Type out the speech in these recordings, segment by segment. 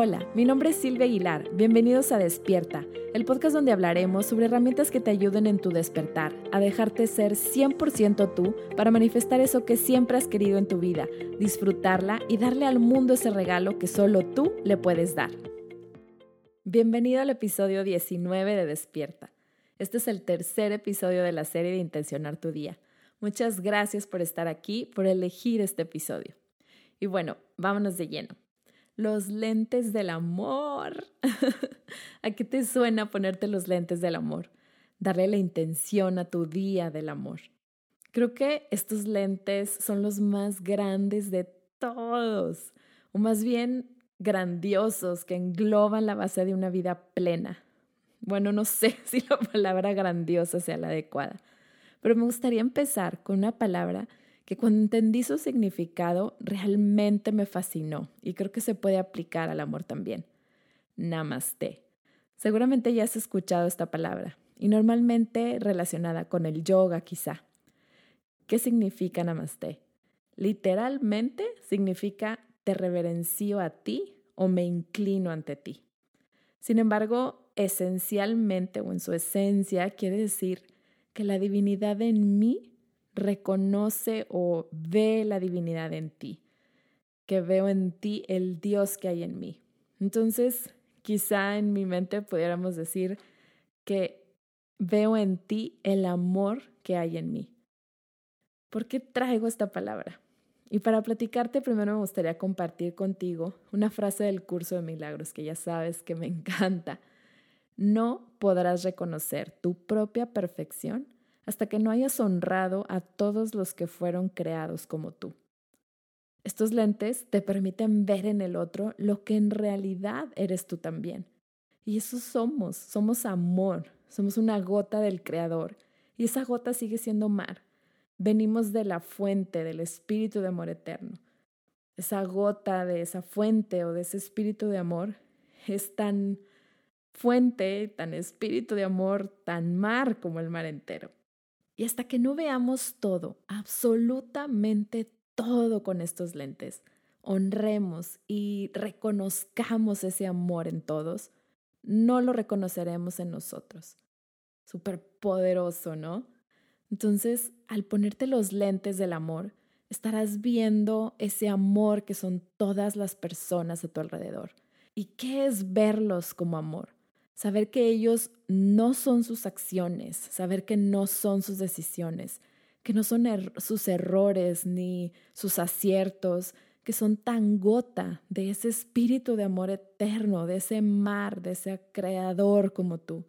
Hola, mi nombre es Silvia Aguilar. Bienvenidos a Despierta, el podcast donde hablaremos sobre herramientas que te ayuden en tu despertar, a dejarte ser 100% tú para manifestar eso que siempre has querido en tu vida, disfrutarla y darle al mundo ese regalo que solo tú le puedes dar. Bienvenido al episodio 19 de Despierta. Este es el tercer episodio de la serie de Intencionar tu Día. Muchas gracias por estar aquí, por elegir este episodio. Y bueno, vámonos de lleno los lentes del amor. ¿A qué te suena ponerte los lentes del amor? Darle la intención a tu día del amor. Creo que estos lentes son los más grandes de todos, o más bien grandiosos, que engloban la base de una vida plena. Bueno, no sé si la palabra grandiosa sea la adecuada, pero me gustaría empezar con una palabra que cuando entendí su significado realmente me fascinó y creo que se puede aplicar al amor también. Namaste. Seguramente ya has escuchado esta palabra y normalmente relacionada con el yoga quizá. ¿Qué significa Namaste? Literalmente significa te reverencio a ti o me inclino ante ti. Sin embargo, esencialmente o en su esencia quiere decir que la divinidad en mí reconoce o ve la divinidad en ti, que veo en ti el Dios que hay en mí. Entonces, quizá en mi mente pudiéramos decir que veo en ti el amor que hay en mí. ¿Por qué traigo esta palabra? Y para platicarte, primero me gustaría compartir contigo una frase del curso de milagros que ya sabes que me encanta. No podrás reconocer tu propia perfección hasta que no hayas honrado a todos los que fueron creados como tú. Estos lentes te permiten ver en el otro lo que en realidad eres tú también. Y eso somos, somos amor, somos una gota del Creador. Y esa gota sigue siendo mar. Venimos de la fuente, del espíritu de amor eterno. Esa gota de esa fuente o de ese espíritu de amor es tan fuente, tan espíritu de amor, tan mar como el mar entero. Y hasta que no veamos todo, absolutamente todo con estos lentes, honremos y reconozcamos ese amor en todos, no lo reconoceremos en nosotros. Súper poderoso, ¿no? Entonces, al ponerte los lentes del amor, estarás viendo ese amor que son todas las personas a tu alrededor. ¿Y qué es verlos como amor? Saber que ellos no son sus acciones, saber que no son sus decisiones, que no son er sus errores ni sus aciertos, que son tan gota de ese espíritu de amor eterno, de ese mar, de ese creador como tú.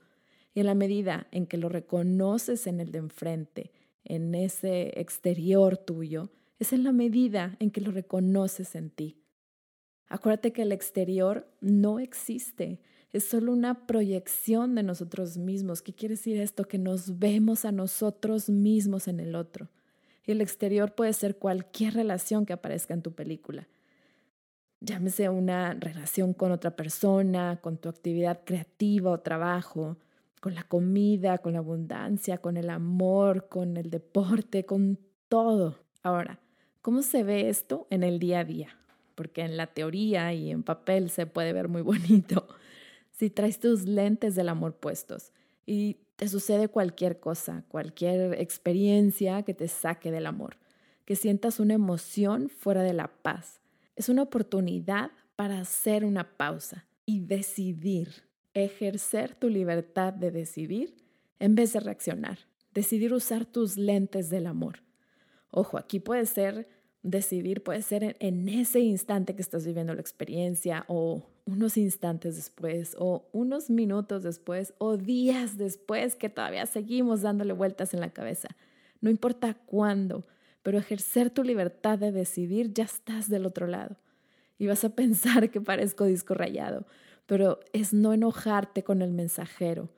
Y en la medida en que lo reconoces en el de enfrente, en ese exterior tuyo, es en la medida en que lo reconoces en ti. Acuérdate que el exterior no existe, es solo una proyección de nosotros mismos. ¿Qué quiere decir esto? Que nos vemos a nosotros mismos en el otro. Y el exterior puede ser cualquier relación que aparezca en tu película. Llámese una relación con otra persona, con tu actividad creativa o trabajo, con la comida, con la abundancia, con el amor, con el deporte, con todo. Ahora, ¿cómo se ve esto en el día a día? Porque en la teoría y en papel se puede ver muy bonito, si traes tus lentes del amor puestos y te sucede cualquier cosa, cualquier experiencia que te saque del amor, que sientas una emoción fuera de la paz. Es una oportunidad para hacer una pausa y decidir, ejercer tu libertad de decidir en vez de reaccionar, decidir usar tus lentes del amor. Ojo, aquí puede ser decidir, puede ser en ese instante que estás viviendo la experiencia o unos instantes después o unos minutos después o días después que todavía seguimos dándole vueltas en la cabeza. No importa cuándo, pero ejercer tu libertad de decidir ya estás del otro lado. Y vas a pensar que parezco disco rayado, pero es no enojarte con el mensajero,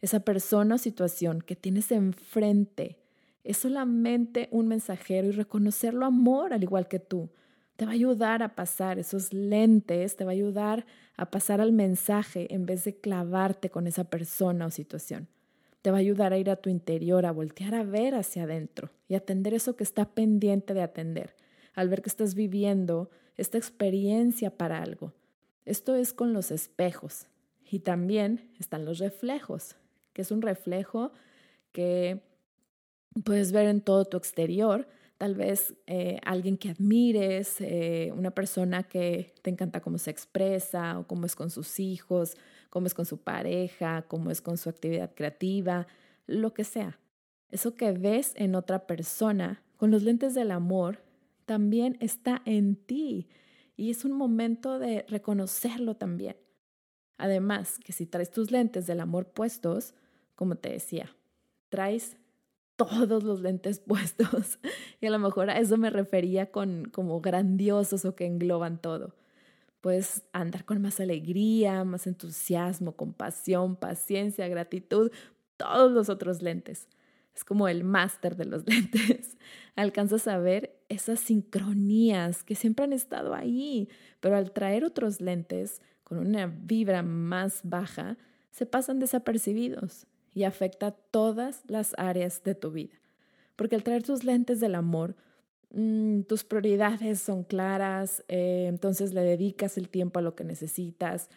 esa persona o situación que tienes enfrente. Es solamente un mensajero y reconocerlo amor al igual que tú te va a ayudar a pasar esos lentes, te va a ayudar a pasar al mensaje en vez de clavarte con esa persona o situación. Te va a ayudar a ir a tu interior, a voltear a ver hacia adentro y atender eso que está pendiente de atender, al ver que estás viviendo esta experiencia para algo. Esto es con los espejos. Y también están los reflejos, que es un reflejo que puedes ver en todo tu exterior, tal vez eh, alguien que admires, eh, una persona que te encanta cómo se expresa o cómo es con sus hijos, cómo es con su pareja, cómo es con su actividad creativa, lo que sea. Eso que ves en otra persona con los lentes del amor también está en ti y es un momento de reconocerlo también. Además, que si traes tus lentes del amor puestos, como te decía, traes todos los lentes puestos. Y a lo mejor a eso me refería con como grandiosos o que engloban todo. Puedes andar con más alegría, más entusiasmo, compasión, paciencia, gratitud, todos los otros lentes. Es como el máster de los lentes. Alcanzas a ver esas sincronías que siempre han estado ahí, pero al traer otros lentes con una vibra más baja, se pasan desapercibidos y afecta todas las áreas de tu vida. Porque al traer tus lentes del amor, mm, tus prioridades son claras, eh, entonces le dedicas el tiempo a lo que necesitas,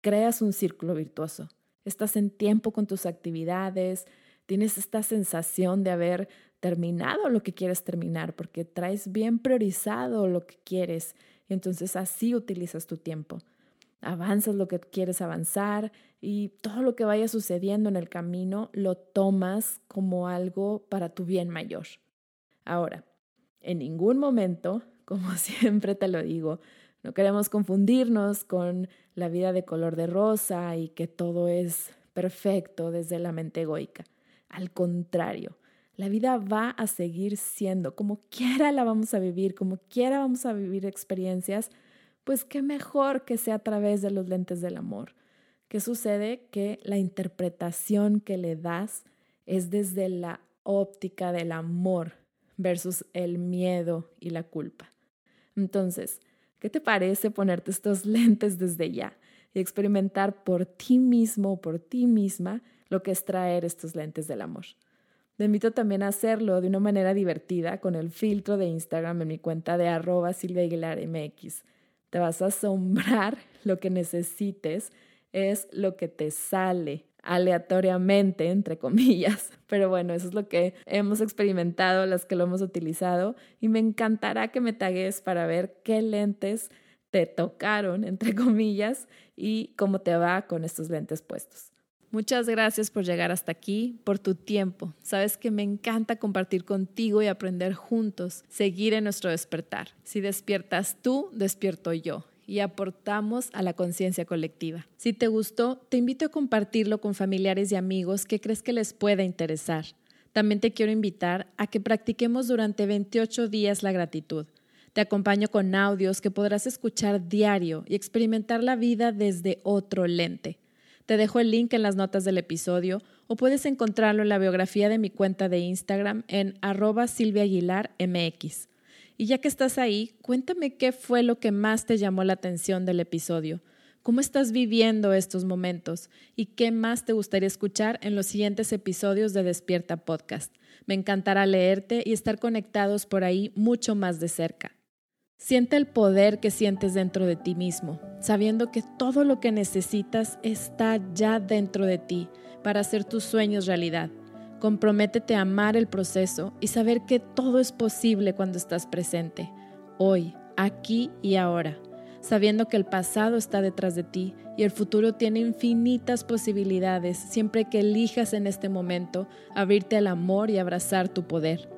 creas un círculo virtuoso, estás en tiempo con tus actividades, tienes esta sensación de haber terminado lo que quieres terminar, porque traes bien priorizado lo que quieres y entonces así utilizas tu tiempo avanzas lo que quieres avanzar y todo lo que vaya sucediendo en el camino lo tomas como algo para tu bien mayor. Ahora, en ningún momento, como siempre te lo digo, no queremos confundirnos con la vida de color de rosa y que todo es perfecto desde la mente egoica. Al contrario, la vida va a seguir siendo como quiera la vamos a vivir, como quiera vamos a vivir experiencias pues qué mejor que sea a través de los lentes del amor. ¿Qué sucede? Que la interpretación que le das es desde la óptica del amor versus el miedo y la culpa. Entonces, ¿qué te parece ponerte estos lentes desde ya y experimentar por ti mismo o por ti misma lo que es traer estos lentes del amor? Te invito también a hacerlo de una manera divertida con el filtro de Instagram en mi cuenta de arroba te vas a asombrar, lo que necesites es lo que te sale aleatoriamente, entre comillas. Pero bueno, eso es lo que hemos experimentado, las que lo hemos utilizado, y me encantará que me tagues para ver qué lentes te tocaron, entre comillas, y cómo te va con estos lentes puestos. Muchas gracias por llegar hasta aquí, por tu tiempo. Sabes que me encanta compartir contigo y aprender juntos, seguir en nuestro despertar. Si despiertas tú, despierto yo y aportamos a la conciencia colectiva. Si te gustó, te invito a compartirlo con familiares y amigos que crees que les pueda interesar. También te quiero invitar a que practiquemos durante 28 días la gratitud. Te acompaño con audios que podrás escuchar diario y experimentar la vida desde otro lente. Te dejo el link en las notas del episodio o puedes encontrarlo en la biografía de mi cuenta de Instagram en arroba silviaaguilarmx. Y ya que estás ahí, cuéntame qué fue lo que más te llamó la atención del episodio. ¿Cómo estás viviendo estos momentos? ¿Y qué más te gustaría escuchar en los siguientes episodios de Despierta Podcast? Me encantará leerte y estar conectados por ahí mucho más de cerca. Siente el poder que sientes dentro de ti mismo, sabiendo que todo lo que necesitas está ya dentro de ti para hacer tus sueños realidad. Comprométete a amar el proceso y saber que todo es posible cuando estás presente, hoy, aquí y ahora, sabiendo que el pasado está detrás de ti y el futuro tiene infinitas posibilidades siempre que elijas en este momento abrirte al amor y abrazar tu poder.